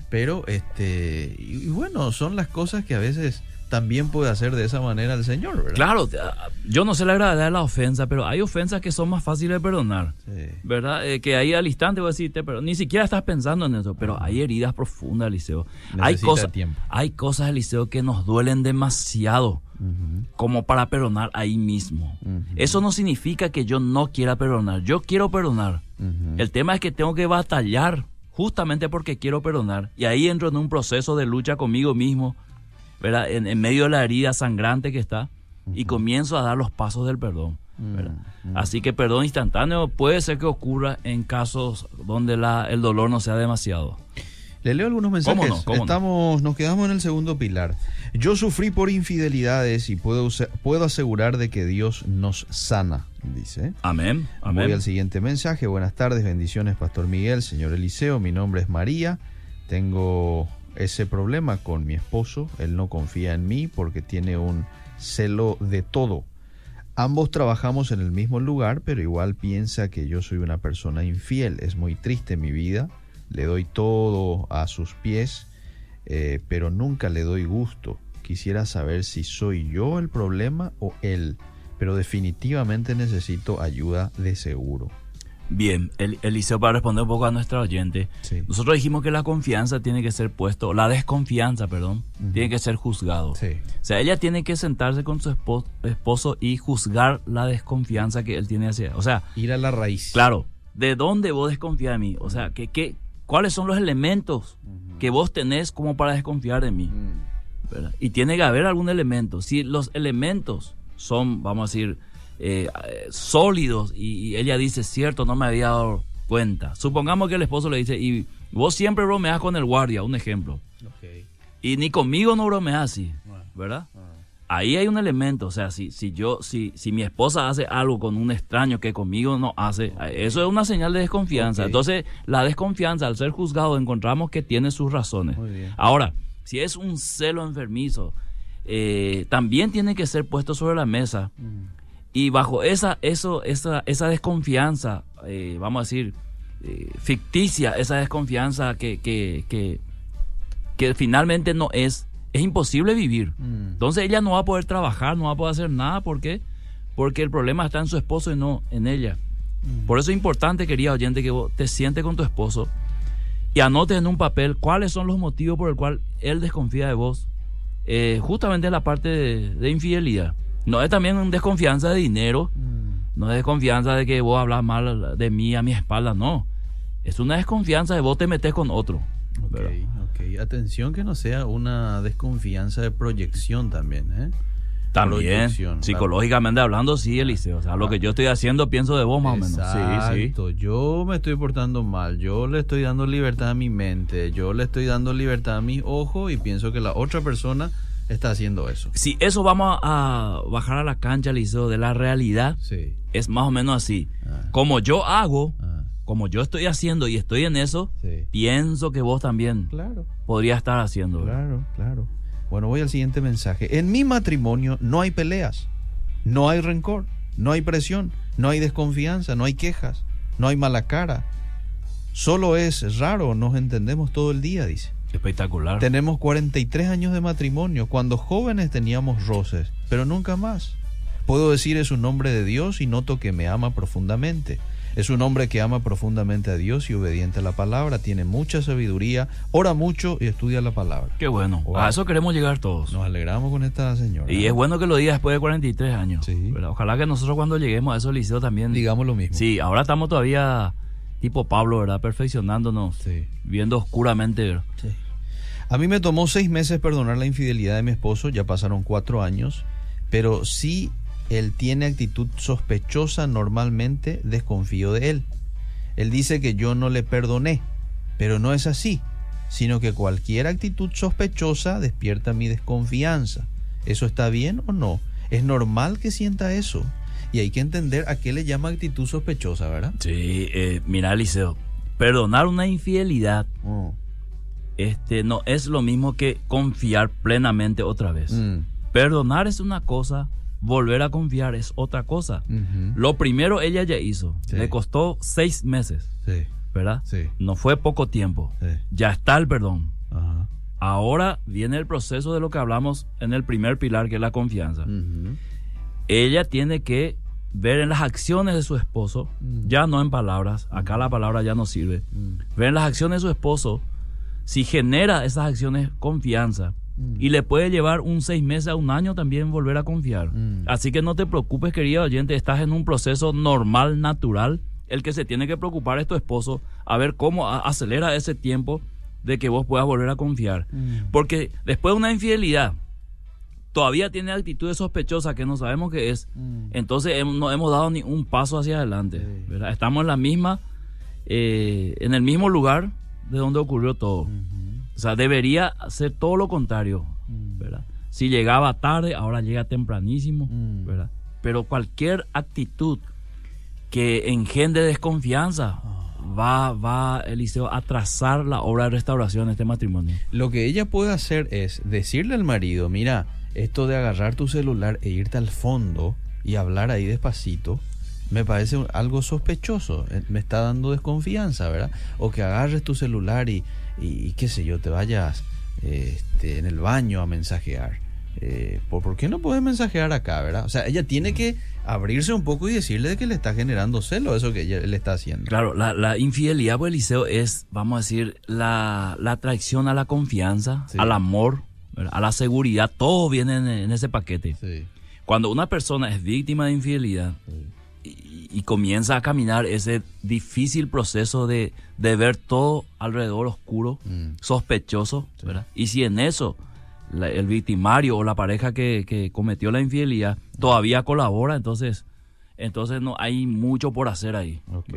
A: pero, este, y, y bueno, son las cosas que a veces también puede hacer de esa manera el Señor, ¿verdad?
B: Claro, ah, yo no sé la gravedad de la ofensa, pero hay ofensas que son más fáciles de perdonar.
A: Sí.
B: ¿Verdad? Eh, que ahí al instante voy a decirte, pero ni siquiera estás pensando en eso, pero hay heridas profundas, Eliseo. Hay cosas,
A: tiempo.
B: hay cosas, Eliseo, que nos duelen demasiado como para perdonar ahí mismo. Eso no significa que yo no quiera perdonar. Yo quiero perdonar. El tema es que tengo que batallar justamente porque quiero perdonar. Y ahí entro en un proceso de lucha conmigo mismo, ¿verdad? En, en medio de la herida sangrante que está. Y comienzo a dar los pasos del perdón. ¿verdad?
A: Mm,
B: Así que perdón instantáneo puede ser que ocurra en casos donde la, el dolor no sea demasiado.
A: Le leo algunos mensajes.
B: ¿Cómo no? ¿Cómo no?
A: Estamos, nos quedamos en el segundo pilar. Yo sufrí por infidelidades y puedo, puedo asegurar de que Dios nos sana, dice.
B: Amén.
A: Voy
B: Amén.
A: al siguiente mensaje. Buenas tardes, bendiciones, Pastor Miguel, señor Eliseo. Mi nombre es María. Tengo ese problema con mi esposo. Él no confía en mí porque tiene un celo de todo. Ambos trabajamos en el mismo lugar, pero igual piensa que yo soy una persona infiel. Es muy triste mi vida. Le doy todo a sus pies, eh, pero nunca le doy gusto. Quisiera saber si soy yo el problema o él, pero definitivamente necesito ayuda de seguro.
B: Bien, El- Eliseo, para responder un poco a nuestra oyente,
A: Sí.
B: nosotros dijimos que la confianza tiene que ser puesto, la desconfianza, perdón, tiene que ser juzgado.
A: Sí.
B: O sea, ella tiene que sentarse con su espo- esposo y juzgar la desconfianza que él tiene hacia O sea,
A: Ir a la raíz.
B: claro, ¿de dónde vos desconfías de mí? O sea, ¿qué, qué, ¿cuáles son los elementos que vos tenés como para desconfiar de mí? Y tiene que haber algún elemento. Si los elementos son, vamos a decir, eh, eh, sólidos y, y ella dice, cierto, no me había dado cuenta. Supongamos que el esposo le dice, y vos siempre bromeas con el guardia, un ejemplo. Y ni conmigo no bromeas así, ¿verdad?
A: Ah.
B: Ahí hay un elemento, o sea, si, si yo, si, si mi esposa hace algo con un extraño que conmigo no hace, eso es una señal de desconfianza. Entonces, la desconfianza, al ser juzgado, encontramos que tiene sus razones.
A: Muy bien.
B: Ahora, si es un celo enfermizo, eh, también tiene que ser puesto sobre la mesa. Y bajo esa, eso, esa, esa desconfianza, eh, vamos a decir, eh, ficticia, esa desconfianza que, que, que, que finalmente no es, es imposible vivir.
A: Mm.
B: Entonces ella no va a poder trabajar, no va a poder hacer nada. ¿Por qué? Porque el problema está en su esposo y no en ella. Por eso es importante, querida oyente, que vos te sientes con tu esposo y anotes en un papel cuáles son los motivos por el cual él desconfía de vos. Eh, justamente en la parte de, de infidelidad. No es también desconfianza de dinero,
A: Mm.
B: no es desconfianza de que vos hablas mal de mí a mi espalda, no. Es una desconfianza de vos te metes con otro.
A: Ok,
B: ¿verdad?
A: ok. Atención que no sea una desconfianza de proyección también, ¿eh?
B: También, psicológicamente hablando, sí, Eliseo. O sea, lo que yo estoy haciendo pienso de vos más o menos. Sí, sí.
A: Yo me estoy portando mal. Yo le estoy dando libertad a mi mente. Yo le estoy dando libertad a mis ojos y pienso que la otra persona está haciendo eso.
B: Si eso vamos a bajar a la cancha, Eliseo, de la realidad,
A: Sí.
B: es más o menos así.
A: Ah,
B: Como yo hago,
A: ah,
B: como yo estoy haciendo y estoy en eso,
A: sí.
B: pienso que vos también
A: Claro.
B: podrías estar haciendo.
A: Claro, claro. Bueno, voy al siguiente mensaje. En mi matrimonio no hay peleas, no hay rencor, no hay presión, no hay desconfianza, no hay quejas, no hay mala cara. Solo es raro, nos entendemos todo el día, dice.
B: Espectacular.
A: Tenemos 43 años de matrimonio. Cuando jóvenes teníamos roces, pero nunca más. Puedo decir es un hombre de Dios y noto que me ama profundamente. Es un hombre que ama profundamente a Dios y obediente a la palabra. Tiene mucha sabiduría, ora mucho y estudia la palabra.
B: Qué bueno.
A: Wow.
B: A eso queremos llegar todos.
A: Nos alegramos con esta señora.
B: Y es bueno que lo digas después de 43 años.
A: Sí.
B: Ojalá que nosotros cuando lleguemos a esos liceos también...
A: Digamos lo mismo.
B: Sí, ahora estamos todavía tipo Pablo, ¿verdad? Perfeccionándonos,
A: Sí.
B: viendo oscuramente. ¿verdad?
A: A mí me tomó seis meses perdonar la infidelidad de mi esposo, ya pasaron cuatro años, pero si él tiene actitud sospechosa, normalmente desconfío de él. Él dice que yo no le perdoné, pero no es así, sino que cualquier actitud sospechosa despierta mi desconfianza. ¿Eso está bien o no? Es normal que sienta eso. Y hay que entender a qué le llama actitud sospechosa, ¿verdad?
B: Sí, eh, mira, Eliseo, perdonar una infidelidad
A: Oh.
B: este, no es lo mismo que confiar plenamente otra vez.
A: Mm.
B: Perdonar es una cosa, volver a confiar es otra cosa. Lo primero ella ya hizo,
A: Sí.
B: le costó seis meses,
A: Sí,
B: ¿verdad?
A: sí,
B: No fue poco tiempo. Ya está el perdón.
A: Ajá.
B: Ahora viene el proceso de lo que hablamos en el primer pilar, que es la confianza. Ella tiene que ver en las acciones de su esposo,
A: Mm.
B: ya no en palabras, acá la palabra ya no sirve,
A: Mm.
B: ver en las acciones de su esposo si genera esas acciones confianza.
A: Mm.
B: Y le puede llevar un seis meses a un año también volver a confiar.
A: Mm.
B: Así que no te preocupes, querido oyente, estás en un proceso normal, natural. El que se tiene que preocupar es tu esposo, a ver cómo acelera ese tiempo de que vos puedas volver a confiar.
A: Mm.
B: Porque después de una infidelidad, todavía tiene actitudes sospechosas que no sabemos qué es.
A: Mm.
B: Entonces no hemos dado ni un paso hacia adelante. Estamos en la misma, eh, en el mismo lugar de donde ocurrió todo. O sea, debería hacer todo lo contrario,
A: Mm.
B: ¿verdad? Si llegaba tarde, ahora llega tempranísimo,
A: Mm.
B: ¿verdad? Pero cualquier actitud que engendre desconfianza va, va, Eliseo, a trazar la obra de restauración de este matrimonio.
A: Lo que ella puede hacer es decirle al marido, mira, esto de agarrar tu celular e irte al fondo y hablar ahí despacito, me parece algo sospechoso, eh, me está dando desconfianza, ¿verdad? O que agarres tu celular y, y- y qué sé yo, te vayas este, en el baño a mensajear. Eh, ¿por, por qué no puedes mensajear acá, verdad? O sea, ella tiene que abrirse un poco y decirle de que le está generando celo eso que ella le está haciendo.
B: Claro, la, la infidelidad, pues, Eliseo, es, vamos a decir, la, la traición a la confianza,
A: Sí.
B: al amor, ¿verdad? a la seguridad, todo viene en, en ese paquete.
A: Sí.
B: Cuando una persona es víctima de infidelidad y, y comienza a caminar ese difícil proceso de, de ver todo alrededor oscuro,
A: Mm.
B: sospechoso, ¿verdad? Y si en eso la- el victimario o la pareja que, que cometió la infidelidad todavía colabora, entonces, entonces no hay mucho por hacer ahí.
A: Ok.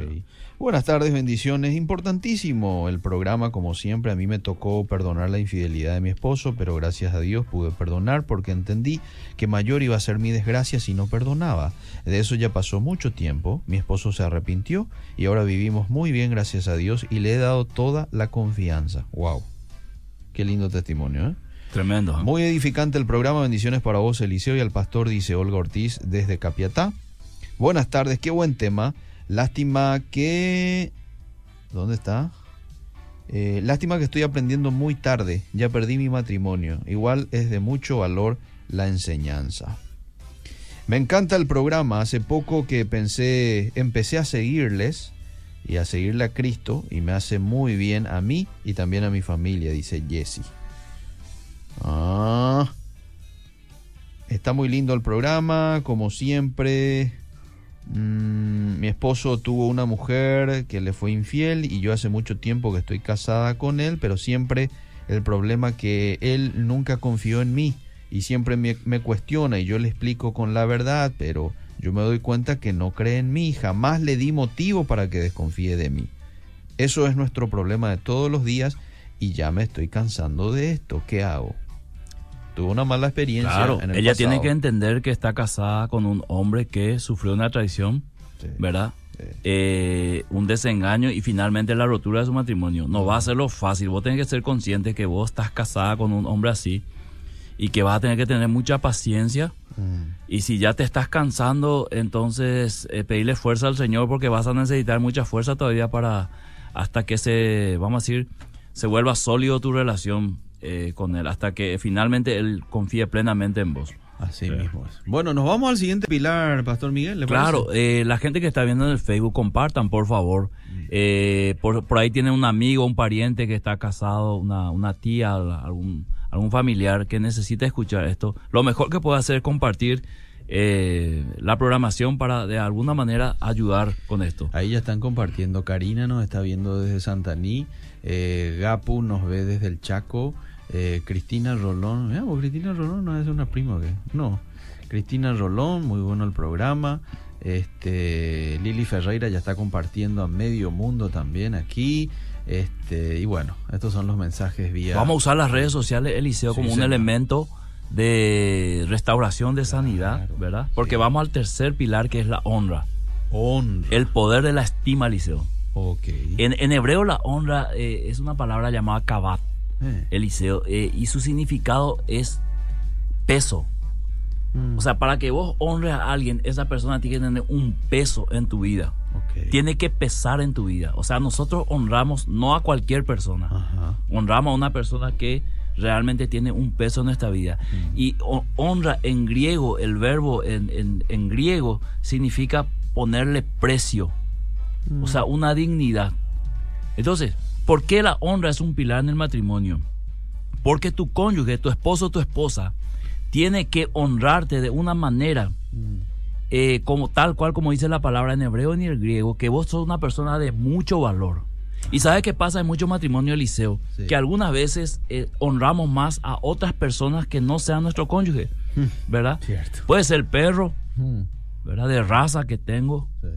A: Buenas tardes, bendiciones. Importantísimo el programa, como siempre. A mí me tocó perdonar la infidelidad de mi esposo, pero gracias a Dios pude perdonar porque entendí que mayor iba a ser mi desgracia si no perdonaba. De eso ya pasó mucho tiempo. Mi esposo se arrepintió y ahora vivimos muy bien, gracias a Dios, y le he dado toda la confianza. Wow. Qué lindo testimonio, ¿eh?
B: Tremendo. ¿eh?
A: Muy edificante el programa. Bendiciones para vos, Eliseo, y al pastor, dice Olga Ortiz, desde Capiatá. Buenas tardes, qué buen tema. Lástima que... ¿Dónde está? Eh, lástima que estoy aprendiendo muy tarde. Ya perdí mi matrimonio. Igual es de mucho valor la enseñanza. Me encanta el programa. Hace poco que pensé, empecé a seguirles y a seguirle a Cristo y me hace muy bien a mí y también a mi familia, dice Jesse. Ah. Está muy lindo el programa, como siempre. Mm, mi esposo tuvo una mujer que le fue infiel y yo hace mucho tiempo que estoy casada con él, pero siempre el problema que él nunca confió en mí y siempre me, me cuestiona y yo le explico con la verdad, pero yo me doy cuenta que no cree en mí, jamás le di motivo para que desconfíe de mí. Eso es nuestro problema de todos los días y ya me estoy cansando de esto. ¿Qué hago? Tuve una mala experiencia.
B: Claro,
A: en el
B: ella tiene que entender que está casada con un hombre que sufrió una traición,
A: Sí,
B: ¿verdad?
A: sí.
B: Eh, un desengaño y finalmente la rotura de su matrimonio. No va a ser lo fácil. Vos tenés que ser consciente que vos estás casada con un hombre así y que vas a tener que tener mucha paciencia.
A: Mm,
B: Y si ya te estás cansando, entonces eh, pedirle fuerza al Señor porque vas a necesitar mucha fuerza todavía para hasta que se, vamos a decir, se vuelva sólido tu relación eh, con Él, hasta que finalmente Él confíe plenamente en vos.
A: Así mismo es. Bueno, nos vamos al siguiente pilar, Pastor Miguel. ¿le
B: Claro, eh, la gente que está viendo en el Facebook, compartan, por favor. Eh, por, por ahí tiene un amigo, un pariente que está casado, una, una tía, algún, algún familiar que necesita escuchar esto. Lo mejor que puede hacer es compartir eh, la programación para de alguna manera ayudar con esto.
A: Ahí ya están compartiendo. Karina nos está viendo desde Santaní. Eh, Gapu nos ve desde el Chaco. Eh, Cristina Rolón. Mira, vos, Cristina Rolón no es una prima que. No. Cristina Rolón, muy bueno el programa. Este, Lili Ferreira ya está compartiendo a medio mundo también aquí. Este, y bueno, estos son los mensajes vía.
B: Vamos a usar las redes sociales, Eliseo,
A: Sí,
B: como un elemento de restauración de sanidad,
A: Claro,
B: ¿verdad? Porque
A: sí.
B: vamos al tercer pilar que es la honra.
A: Honra.
B: El poder de la estima, Eliseo.
A: Ok.
B: En, en hebreo la honra eh, es una palabra llamada kabat,
A: Eh,
B: Eliseo, eh, y su significado es peso.
A: mm,
B: O sea, para que vos honres a alguien, esa persona tiene que tener un peso en tu vida. Tiene que pesar en tu vida. O sea, nosotros honramos no a cualquier persona.
A: Ajá.
B: Honramos a una persona que realmente tiene un peso en nuestra vida.
A: Mm.
B: Y ho- honra en griego, el verbo en, en- en griego significa ponerle precio. O sea, una dignidad. Entonces, ¿por qué la honra es un pilar en el matrimonio? Porque tu cónyuge, tu esposo o tu esposa, tiene que honrarte de una manera
A: Mm,
B: eh, como tal cual como dice la palabra en hebreo ni el griego, que vos sos una persona de mucho valor. Y sabes qué pasa en muchos matrimonios, Liceo,
A: Sí.
B: que algunas veces eh, honramos más a otras personas que no sean nuestro cónyuge, ¿verdad?
A: Cierto.
B: Puede ser el perro,
A: Mm,
B: ¿verdad? De raza que tengo,
A: sí.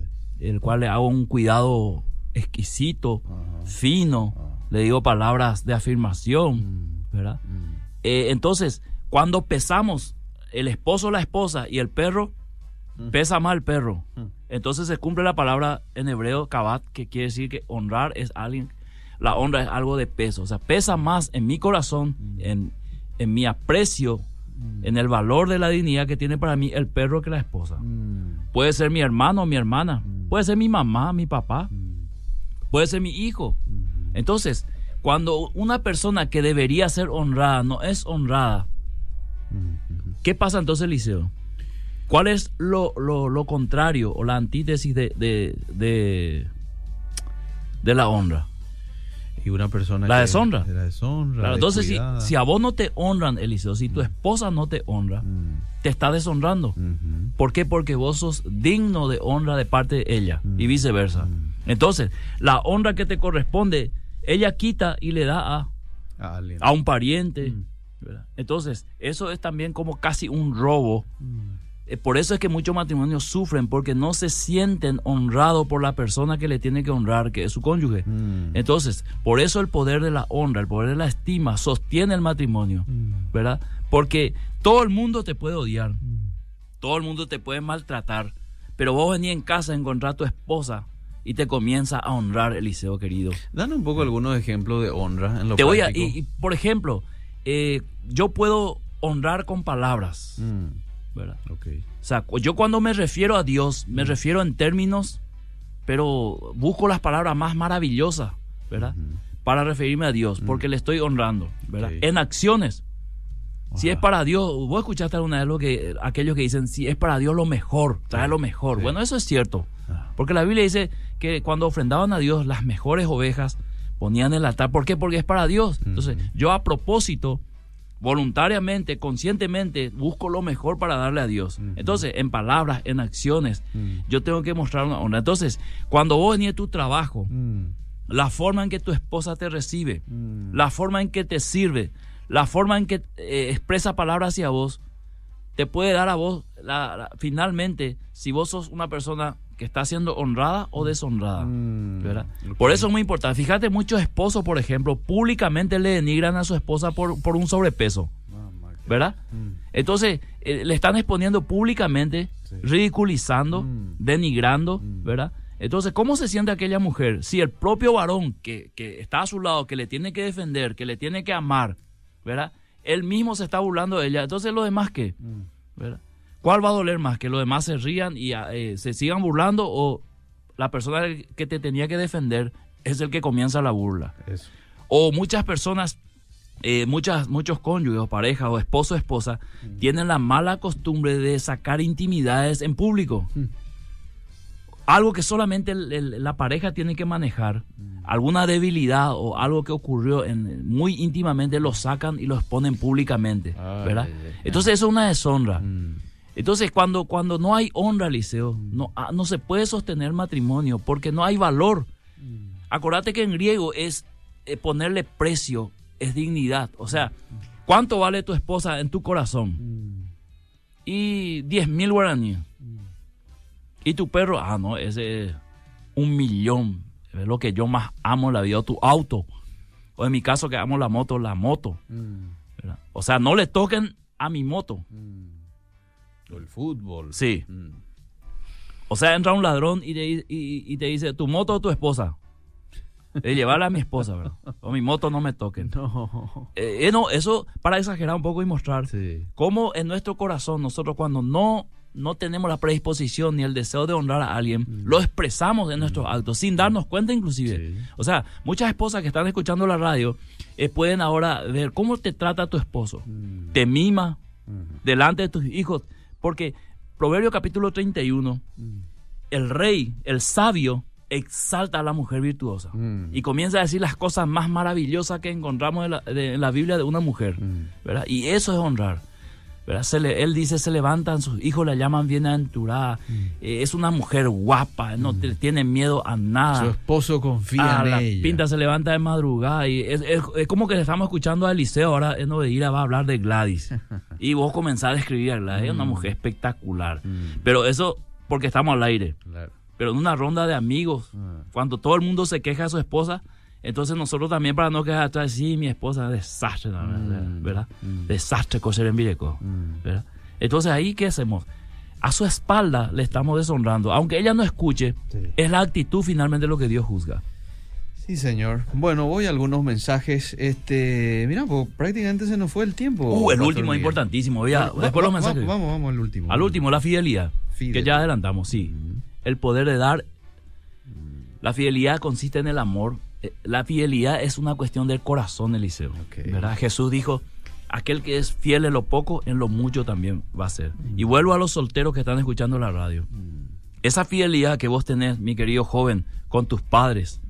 B: el cual le hago un cuidado exquisito,
A: Ajá.
B: fino, le digo palabras de afirmación,
A: Mm,
B: ¿verdad?
A: mm,
B: Eh, entonces, cuando pesamos el esposo o la esposa y el perro,
A: Mm.
B: pesa más el perro. Entonces se cumple la palabra en hebreo kabat, que quiere decir que honrar es alguien, la honra es algo de peso. O sea, pesa más en mi corazón, en, en mi aprecio, en el valor de la dignidad que tiene para mí el perro que la esposa.
A: mm,
B: Puede ser mi hermano o mi hermana, puede ser mi mamá, mi papá,
A: mm,
B: puede ser mi hijo.
A: mm.
B: Entonces, cuando una persona que debería ser honrada no es honrada,
A: Mm,
B: ¿Qué pasa entonces, Liceo? ¿Cuál es lo, lo- lo contrario o la antítesis de, de, de, de la honra?
A: Y una persona
B: La
A: que-
B: deshonra.
A: La deshonra.
B: Claro, entonces, si, si a vos no te honran, Eliseo, si tu esposa no te honra,
A: Mm,
B: te está deshonrando. ¿Por qué? Porque vos sos digno de honra de parte de ella y
A: Mm.
B: viceversa.
A: Mm.
B: Entonces, la honra que te corresponde, ella quita y le da a,
A: A
B: un pariente.
A: Mm.
B: Entonces, eso es también como casi un robo
A: Mm,
B: Eh, Por eso es que muchos matrimonios sufren porque no se sienten honrados por la persona que le tiene que honrar, que es su cónyuge.
A: mm,
B: Entonces, por eso el poder de la honra, el poder de la estima sostiene el matrimonio, ¿verdad? Porque todo el mundo te puede odiar, todo el mundo te puede maltratar, pero vos venís en casa a encontrar a tu esposa y te comienza a honrar, Eliseo querido.
A: Danos un poco algunos ejemplos de honra en lo
B: Te voy a, y, y, por ejemplo, eh, yo puedo honrar con palabras,
A: Mm,
B: ¿verdad?
A: ok.
B: O sea, yo cuando me refiero a Dios, me refiero en términos, pero busco las palabras más maravillosas, ¿verdad? Para referirme a Dios, porque le estoy honrando, ¿verdad? En acciones. Si es para Dios, vos escuchaste alguna vez lo que aquellos que dicen, si es para Dios lo mejor, trae lo mejor.
A: sí.
B: Bueno, eso es cierto.
A: Ah,
B: Porque la Biblia dice que cuando ofrendaban a Dios las mejores ovejas ponían en el altar. ¿Por qué? Porque es para Dios. Entonces, yo a propósito, voluntariamente, conscientemente, busco lo mejor para darle a Dios. Entonces, en palabras, en acciones, yo tengo que mostrar una honra. Entonces, cuando vos venís de tu trabajo, la forma en que tu esposa te recibe, la forma en que te sirve, la forma en que eh, expresa palabras hacia vos, te puede dar a vos, la- la- finalmente, si vos sos una persona que está siendo honrada o deshonrada.
A: Mm,
B: ¿verdad? Por eso es muy importante. Fíjate, muchos esposos, por ejemplo, públicamente le denigran a su esposa por, por un sobrepeso, ¿verdad?
A: Mm,
B: Entonces, eh, le están exponiendo públicamente,
A: Sí.
B: ridiculizando,
A: Mm.
B: denigrando,
A: Mm.
B: ¿verdad? Entonces, ¿cómo se siente aquella mujer si el propio varón que, que está a su lado, que le tiene que defender, que le tiene que amar, ¿verdad? Él mismo se está burlando de ella. Entonces, ¿los demás qué?
A: mm.
B: ¿verdad? ¿Cuál va a doler más? ¿Que los demás se rían y eh, se sigan burlando o la persona que te tenía que defender es el que comienza la burla?
A: Eso.
B: O muchas personas, eh, muchas, muchos cónyuges o parejas o esposo o esposa tienen la mala costumbre de sacar intimidades en público.
A: Mm.
B: Algo que solamente el- el- la pareja tiene que manejar, alguna debilidad o algo que ocurrió en, muy íntimamente lo sacan y lo exponen públicamente,
A: Ay,
B: ¿verdad?
A: ay, ay.
B: Entonces eso es una deshonra.
A: Mm,
B: Entonces, cuando, cuando no hay honra, Liceo, no, ah, no se puede sostener matrimonio porque no hay valor. Acordate que en griego es eh, ponerle precio, es dignidad. O sea, ¿cuánto vale tu esposa en tu corazón? Y 10 mil guaraníes. Y tu perro, ah, no, ese es un millón. Es lo que yo más amo en la vida, o tu auto. O en mi caso que amo la moto, la moto. ¿verdad? O sea, no le toquen a mi moto.
A: O el fútbol.
B: Sí.
A: Mm.
B: O sea, entra un ladrón y te, y- y te dice, ¿tu moto o tu esposa? De llevarla a mi esposa, ¿verdad? O mi moto no me toquen.
A: No.
B: Eh, eh, no, eso para exagerar un poco y mostrar
A: Sí.
B: cómo en nuestro corazón nosotros cuando no, no tenemos la predisposición ni el deseo de honrar a alguien, lo expresamos en nuestros actos, sin darnos cuenta inclusive.
A: Sí.
B: O sea, muchas esposas que están escuchando la radio eh, pueden ahora ver cómo te trata tu esposo. Te mima delante de tus hijos. Porque Proverbio capítulo 31, el rey, el sabio, exalta a la mujer virtuosa.
A: Mm.
B: Y comienza a decir las cosas más maravillosas que encontramos en la, de- en la Biblia de una mujer. ¿verdad? Y eso es honrar. ¿Verdad? Se le- él dice, se levantan sus hijos, la llaman bienaventurada. Eh, es una mujer guapa, no te- tiene miedo a nada.
A: Su esposo confía
B: Ah,
A: en
B: la
A: ella.
B: pinta se levanta de madrugada y es, es- es como que estamos escuchando a Eliseo ahora en Obedira va a hablar de Gladys [LAUGHS] y vos comenzás a escribir a Gladys, es una mujer espectacular
A: Mm.
B: pero eso porque estamos al aire
A: Claro.
B: pero en una ronda de amigos
A: Ah.
B: cuando todo el mundo se queja de su esposa entonces nosotros también para no quedar atrás sí mi esposa es desastre
A: Mm.
B: ¿verdad?
A: Mm.
B: desastre coser en Vireco
A: Mm.
B: ¿verdad? entonces ahí qué hacemos a su espalda le estamos deshonrando aunque ella no escuche
A: Sí.
B: es la actitud finalmente lo que Dios juzga
A: Sí, señor. Bueno, voy a algunos mensajes. Este, mira, pues, prácticamente se nos fue el tiempo.
B: Uh, el último es importantísimo. Voy a- después
A: va-
B: los
A: va-
B: mensajes.
A: Vamos, vamos al último.
B: Al último, la fidelidad.
A: Fidelidad.
B: Que ya adelantamos, sí. El poder de dar. La fidelidad consiste en el amor. Eh, La fidelidad es una cuestión del corazón, Eliseo. ¿verdad? Jesús dijo, aquel que es fiel en lo poco, en lo mucho también va a ser. Y vuelvo a los solteros que están escuchando la radio. Esa fidelidad que vos tenés, mi querido joven, con tus padres,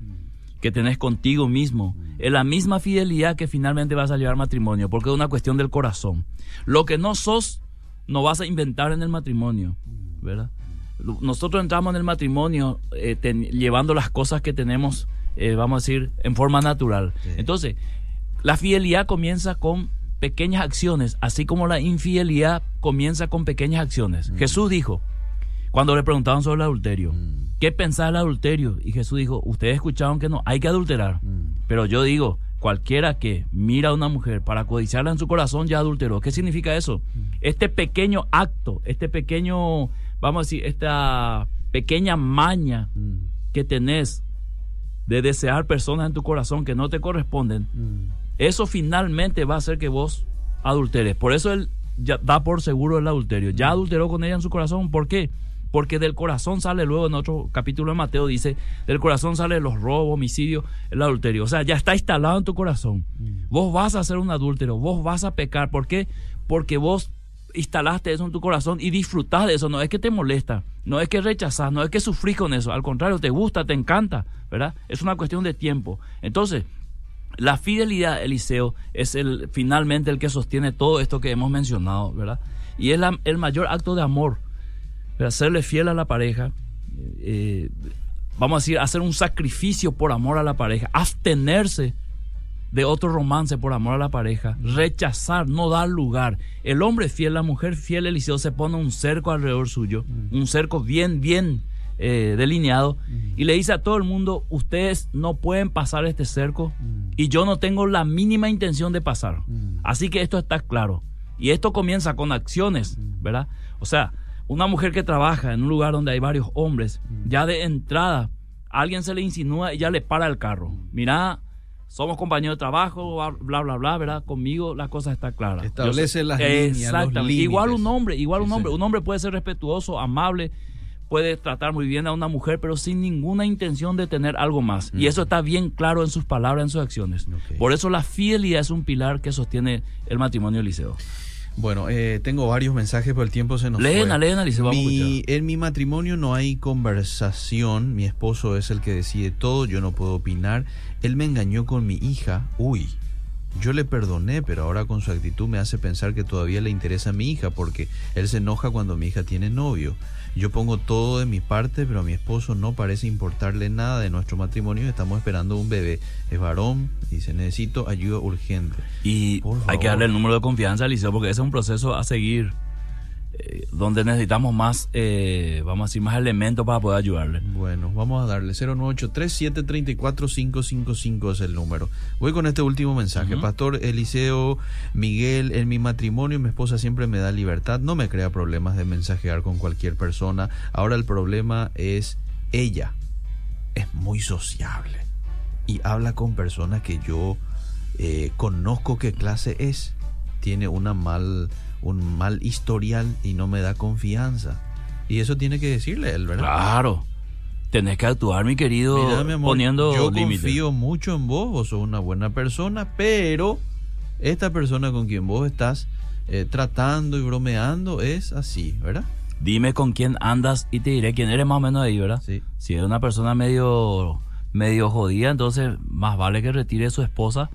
B: que tenés contigo mismo, es la misma fidelidad que finalmente vas a llevar matrimonio, porque es una cuestión del corazón. Lo que no sos, no vas a inventar en el matrimonio, ¿verdad? Nosotros entramos en el matrimonio eh, ten- llevando las cosas que tenemos, eh, vamos a decir, en forma natural.
A: Sí.
B: Entonces, la fidelidad comienza con pequeñas acciones, así como la infidelidad comienza con pequeñas acciones. Jesús dijo, cuando le preguntaban sobre el adulterio,
A: Mm.
B: ¿qué pensaba del adulterio? Y Jesús dijo, ustedes escucharon que no, hay que adulterar.
A: Mm.
B: Pero yo digo, cualquiera que mira a una mujer para codiciarla en su corazón ya adulteró. ¿Qué significa eso? Este pequeño acto, este pequeño, vamos a decir, esta pequeña maña
A: Mm.
B: que tenés de desear personas en tu corazón que no te corresponden,
A: Mm.
B: eso finalmente va a hacer que vos adulteres. Por eso él ya da por seguro el adulterio. Ya adulteró con ella en su corazón. ¿Por qué? Porque del corazón sale luego en otro capítulo de Mateo dice, del corazón sale los robos, homicidios, el adulterio. O sea, ya está instalado en tu corazón. Vos vas a ser un adúltero, vos vas a pecar. ¿Por qué? Porque vos instalaste eso en tu corazón y disfrutás de eso. No es que te molesta, no es que rechazás, no es que sufrís con eso. Al contrario, te gusta, te encanta, ¿verdad? Es una cuestión de tiempo. Entonces, la fidelidad, Eliseo, es el finalmente el que sostiene todo esto que hemos mencionado, ¿verdad? Y es el mayor acto de amor, ¿verdad? serle fiel a la pareja, eh, vamos a decir, hacer un sacrificio por amor a la pareja, abstenerse de otro romance por amor a la pareja, rechazar, no dar lugar. El hombre fiel, la mujer fiel, Eliseo, se pone un cerco alrededor suyo, un cerco bien, bien eh, delineado, y le dice a todo el mundo, ustedes no pueden pasar este cerco y yo no tengo la mínima intención de pasar. Así que esto está claro. Y esto comienza con acciones, ¿verdad? O sea, una mujer que trabaja en un lugar donde hay varios hombres, ya de entrada, alguien se le insinúa y ya le para el carro. Mira, somos compañeros de trabajo, bla, bla, bla, ¿verdad? Conmigo la cosa está clara.
A: Establece
B: Yo
A: las líneas, los
B: Exactamente.
A: límites.
B: Igual un hombre, igual
A: Sí,
B: un hombre. Un hombre puede ser respetuoso, amable, puede tratar muy bien a una mujer, pero sin ninguna intención de tener algo más. Y eso está bien claro en sus palabras, en sus acciones. Por eso la fidelidad es un pilar que sostiene el matrimonio Eliseo.
A: Bueno, eh, tengo varios mensajes, pero el tiempo se nos
B: Leen,
A: fue.
B: leen, Alice, vamos a
A: Mi- en mi matrimonio no hay conversación. Mi esposo es el que decide todo. Yo no puedo opinar. Él me engañó con mi hija. Uy. Yo le perdoné, pero ahora con su actitud me hace pensar que todavía le interesa a mi hija porque él se enoja cuando mi hija tiene novio. Yo pongo todo de mi parte, pero a mi esposo no parece importarle nada de nuestro matrimonio. Estamos esperando un bebé. Es varón, dice, necesito ayuda urgente.
B: Y hay que darle el número de confianza al liceo porque ese es un proceso a seguir eh, donde necesitamos más, eh, vamos a decir, más elementos para poder ayudarle.
A: Bueno, vamos a darle 098-3734-555 es el número. Voy con este último mensaje. Pastor Eliseo Miguel, en mi matrimonio mi esposa siempre me da libertad, no me crea problemas de mensajear con cualquier persona. Ahora el problema es ella. Es muy sociable y habla con personas que yo eh, conozco qué clase es. Tiene una mal, un mal historial y no me da confianza. Y eso tiene que decirle él, ¿verdad?
B: Claro. Tenés que actuar, mi querido,
A: mi amor,
B: poniendo
A: yo
B: límites.
A: confío mucho en vos, vos sos una buena persona, pero esta persona con quien vos estás eh, tratando y bromeando es así, ¿verdad?
B: Dime con quién andas y te diré quién eres más o menos ahí, ¿verdad?
A: Sí.
B: Si eres una persona medio, medio jodida, entonces más vale que retire a su esposa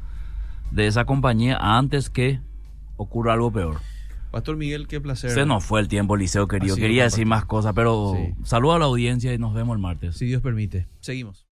B: de esa compañía antes que ocurra algo peor.
A: Pastor Miguel, qué placer.
B: Se nos fue el tiempo, Liceo, querido. Quería decir más cosas, pero
A: Sí.
B: saludo a la audiencia y nos vemos el martes.
A: Si Dios permite. Seguimos.